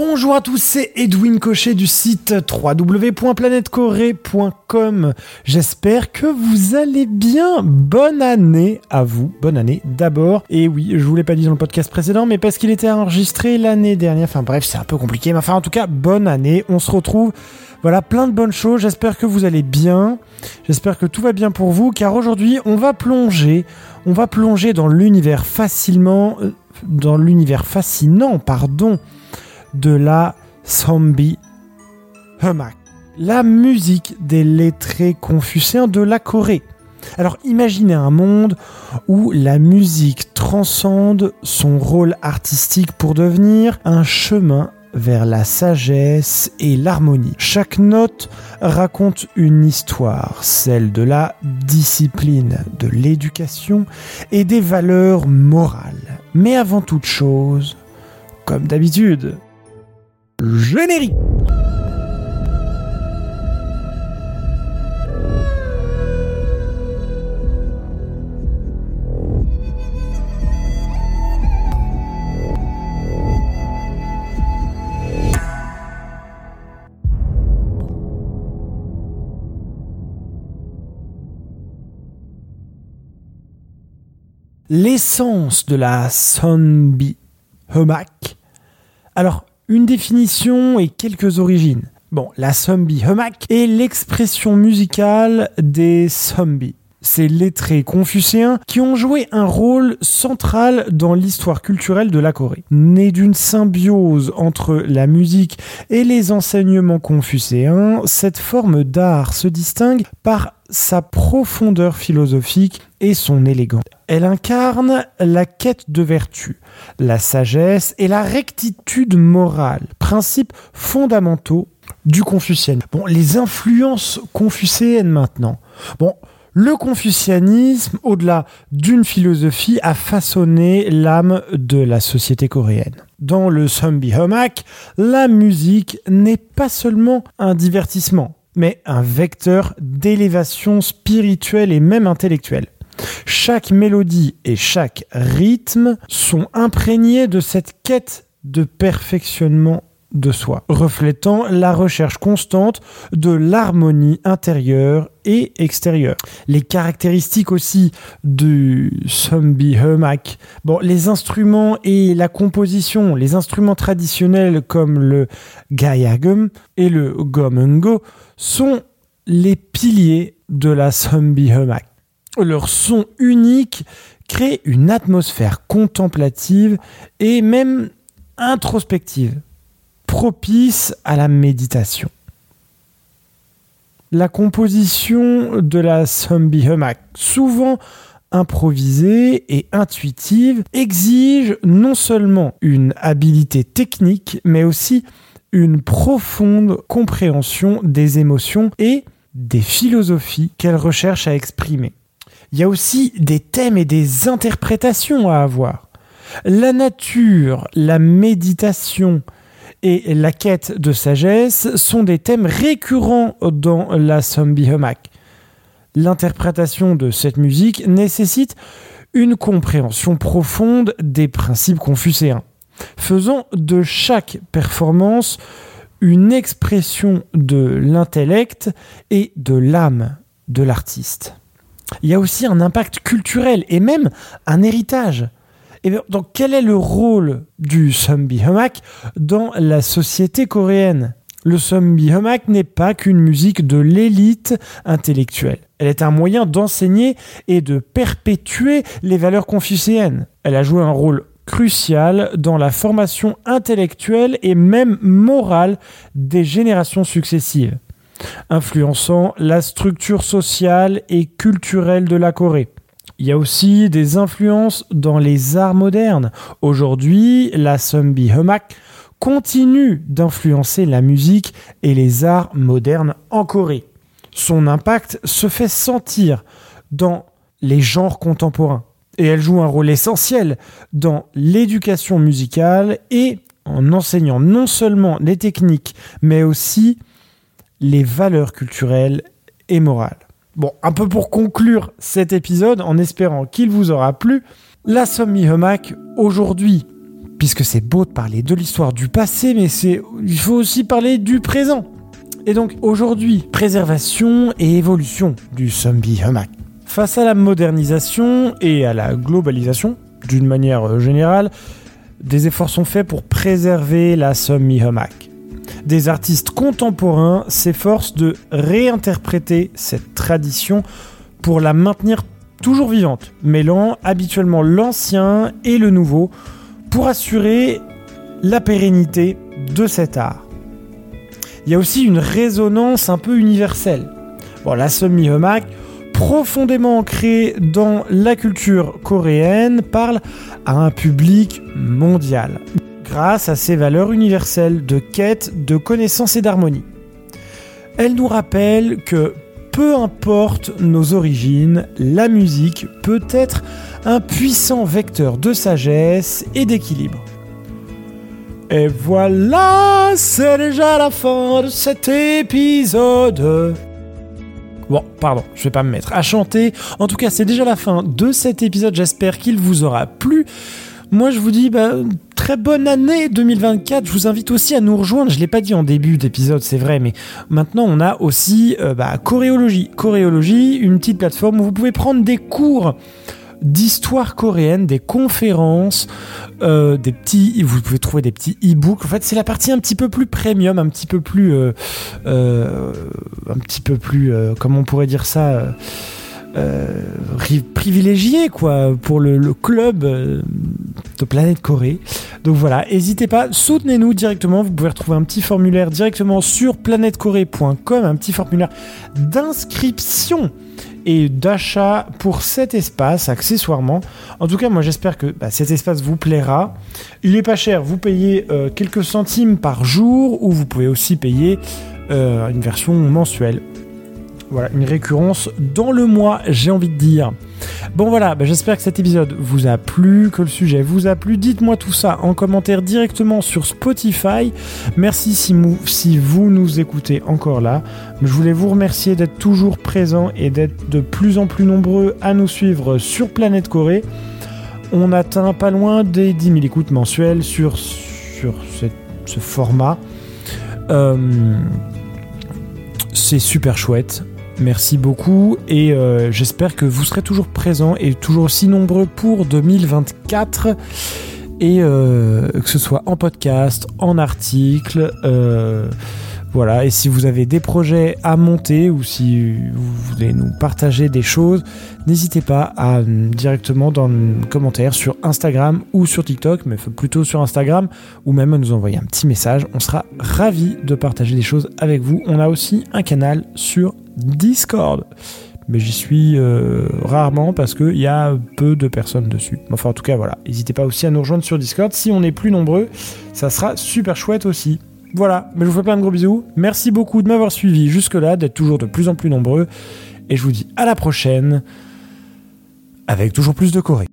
Bonjour à tous, c'est Edwin Cochet du site www.planetcorée.com. J'espère que vous allez bien. Bonne année à vous. Bonne année d'abord. Et oui, je vous l'ai pas dit dans le podcast précédent, mais parce qu'il était enregistré l'année dernière. Enfin bref, c'est un peu compliqué. Mais enfin, en tout cas, bonne année. On se retrouve. Voilà, plein de bonnes choses. J'espère que vous allez bien. J'espère que tout va bien pour vous, car aujourd'hui, on va plonger. On va plonger dans l'univers facilement, euh, dans l'univers fascinant, pardon, de la zombie humak, la musique des lettrés confucéens de la Corée. Alors imaginez un monde où la musique transcende son rôle artistique pour devenir un chemin vers la sagesse et l'harmonie. Chaque note raconte une histoire, celle de la discipline, de l'éducation et des valeurs morales. Mais avant toute chose, comme d'habitude, générique L'essence de la zombie humak. Alors, une définition et quelques origines. Bon, la zombie humak est l'expression musicale des zombies. Ces lettrés confucéens qui ont joué un rôle central dans l'histoire culturelle de la Corée. Né d'une symbiose entre la musique et les enseignements confucéens, cette forme d'art se distingue par sa profondeur philosophique et son élégance. Elle incarne la quête de vertu, la sagesse et la rectitude morale, principes fondamentaux du confucianisme. Bon, les influences confucéennes maintenant. Bon, le confucianisme, au-delà d'une philosophie, a façonné l'âme de la société coréenne. Dans le Zombie Homak, la musique n'est pas seulement un divertissement, mais un vecteur d'élévation spirituelle et même intellectuelle. Chaque mélodie et chaque rythme sont imprégnés de cette quête de perfectionnement de soi, reflétant la recherche constante de l'harmonie intérieure et extérieure. Les caractéristiques aussi du zombie humak, bon, les instruments et la composition, les instruments traditionnels comme le gayagum et le gomungo sont les piliers de la zombie humak. Leur son unique crée une atmosphère contemplative et même introspective propice à la méditation. La composition de la zombie humak, souvent improvisée et intuitive, exige non seulement une habileté technique, mais aussi une profonde compréhension des émotions et des philosophies qu'elle recherche à exprimer. Il y a aussi des thèmes et des interprétations à avoir. La nature, la méditation, et la quête de sagesse sont des thèmes récurrents dans la zombie humak. L'interprétation de cette musique nécessite une compréhension profonde des principes confucéens, faisant de chaque performance une expression de l'intellect et de l'âme de l'artiste. Il y a aussi un impact culturel et même un héritage. Et donc, quel est le rôle du zombie humak dans la société coréenne? Le zombie humak n'est pas qu'une musique de l'élite intellectuelle. Elle est un moyen d'enseigner et de perpétuer les valeurs confucéennes. Elle a joué un rôle crucial dans la formation intellectuelle et même morale des générations successives, influençant la structure sociale et culturelle de la Corée. Il y a aussi des influences dans les arts modernes. Aujourd'hui, la zombie humak continue d'influencer la musique et les arts modernes en Corée. Son impact se fait sentir dans les genres contemporains et elle joue un rôle essentiel dans l'éducation musicale et en enseignant non seulement les techniques mais aussi les valeurs culturelles et morales. Bon, un peu pour conclure cet épisode, en espérant qu'il vous aura plu, la Somme Humac aujourd'hui puisque c'est beau de parler de l'histoire du passé, mais il faut aussi parler du présent. Et donc aujourd'hui, préservation et évolution du zombie hamac. Face à la modernisation et à la globalisation, d'une manière générale, des efforts sont faits pour préserver la zombie hamac. Des artistes contemporains s'efforcent de réinterpréter cette tradition pour la maintenir toujours vivante, mêlant habituellement l'ancien et le nouveau pour assurer la pérennité de cet art il y a aussi une résonance un peu universelle. Bon, la semi hamac profondément ancrée dans la culture coréenne, parle à un public mondial, grâce à ses valeurs universelles de quête, de connaissance et d'harmonie. Elle nous rappelle que peu importe nos origines, la musique peut être un puissant vecteur de sagesse et d'équilibre. Et voilà, c'est déjà la fin de cet épisode. Bon, pardon, je vais pas me mettre à chanter. En tout cas, c'est déjà la fin de cet épisode. J'espère qu'il vous aura plu. Moi, je vous dis bah, très bonne année 2024. Je vous invite aussi à nous rejoindre. Je l'ai pas dit en début d'épisode, c'est vrai, mais maintenant on a aussi euh, bah, Choréologie. Choréologie, une petite plateforme où vous pouvez prendre des cours d'histoire coréenne, des conférences, euh, des petits. Vous pouvez trouver des petits e-books. En fait, c'est la partie un petit peu plus premium, un petit peu plus, euh, euh, un petit peu plus, comment on pourrait dire ça. privilégié quoi pour le club de Planète Corée. Donc voilà, n'hésitez pas, soutenez-nous directement. Vous pouvez retrouver un petit formulaire directement sur planètecorée.com, un petit formulaire d'inscription et d'achat pour cet espace accessoirement. En tout cas, moi j'espère que bah, cet espace vous plaira. Il est pas cher, vous payez euh, quelques centimes par jour ou vous pouvez aussi payer euh, une version mensuelle. Voilà, une récurrence dans le mois, j'ai envie de dire. Bon voilà, bah, j'espère que cet épisode vous a plu, que le sujet vous a plu. Dites-moi tout ça en commentaire directement sur Spotify. Merci si, si vous nous écoutez encore là. Je voulais vous remercier d'être toujours présent et d'être de plus en plus nombreux à nous suivre sur Planète Corée. On atteint pas loin des 10 000 écoutes mensuelles sur, ce format. Euh, c'est super chouette. Merci beaucoup et euh, j'espère que vous serez toujours présents et toujours aussi nombreux pour 2024 et euh, que ce soit en podcast, en article. Euh, voilà, et si vous avez des projets à monter ou si vous voulez nous partager des choses, n'hésitez pas à directement dans le commentaire sur Instagram ou sur TikTok, mais plutôt sur Instagram, ou même à nous envoyer un petit message. On sera ravis de partager des choses avec vous. On a aussi un canal sur Discord. Mais j'y suis euh, rarement parce qu'il y a peu de personnes dessus. Enfin, en tout cas, voilà. N'hésitez pas aussi à nous rejoindre sur Discord. Si on est plus nombreux, ça sera super chouette aussi. Voilà, mais je vous fais plein de gros bisous. Merci beaucoup de m'avoir suivi jusque-là, d'être toujours de plus en plus nombreux. Et je vous dis à la prochaine avec toujours plus de Corée.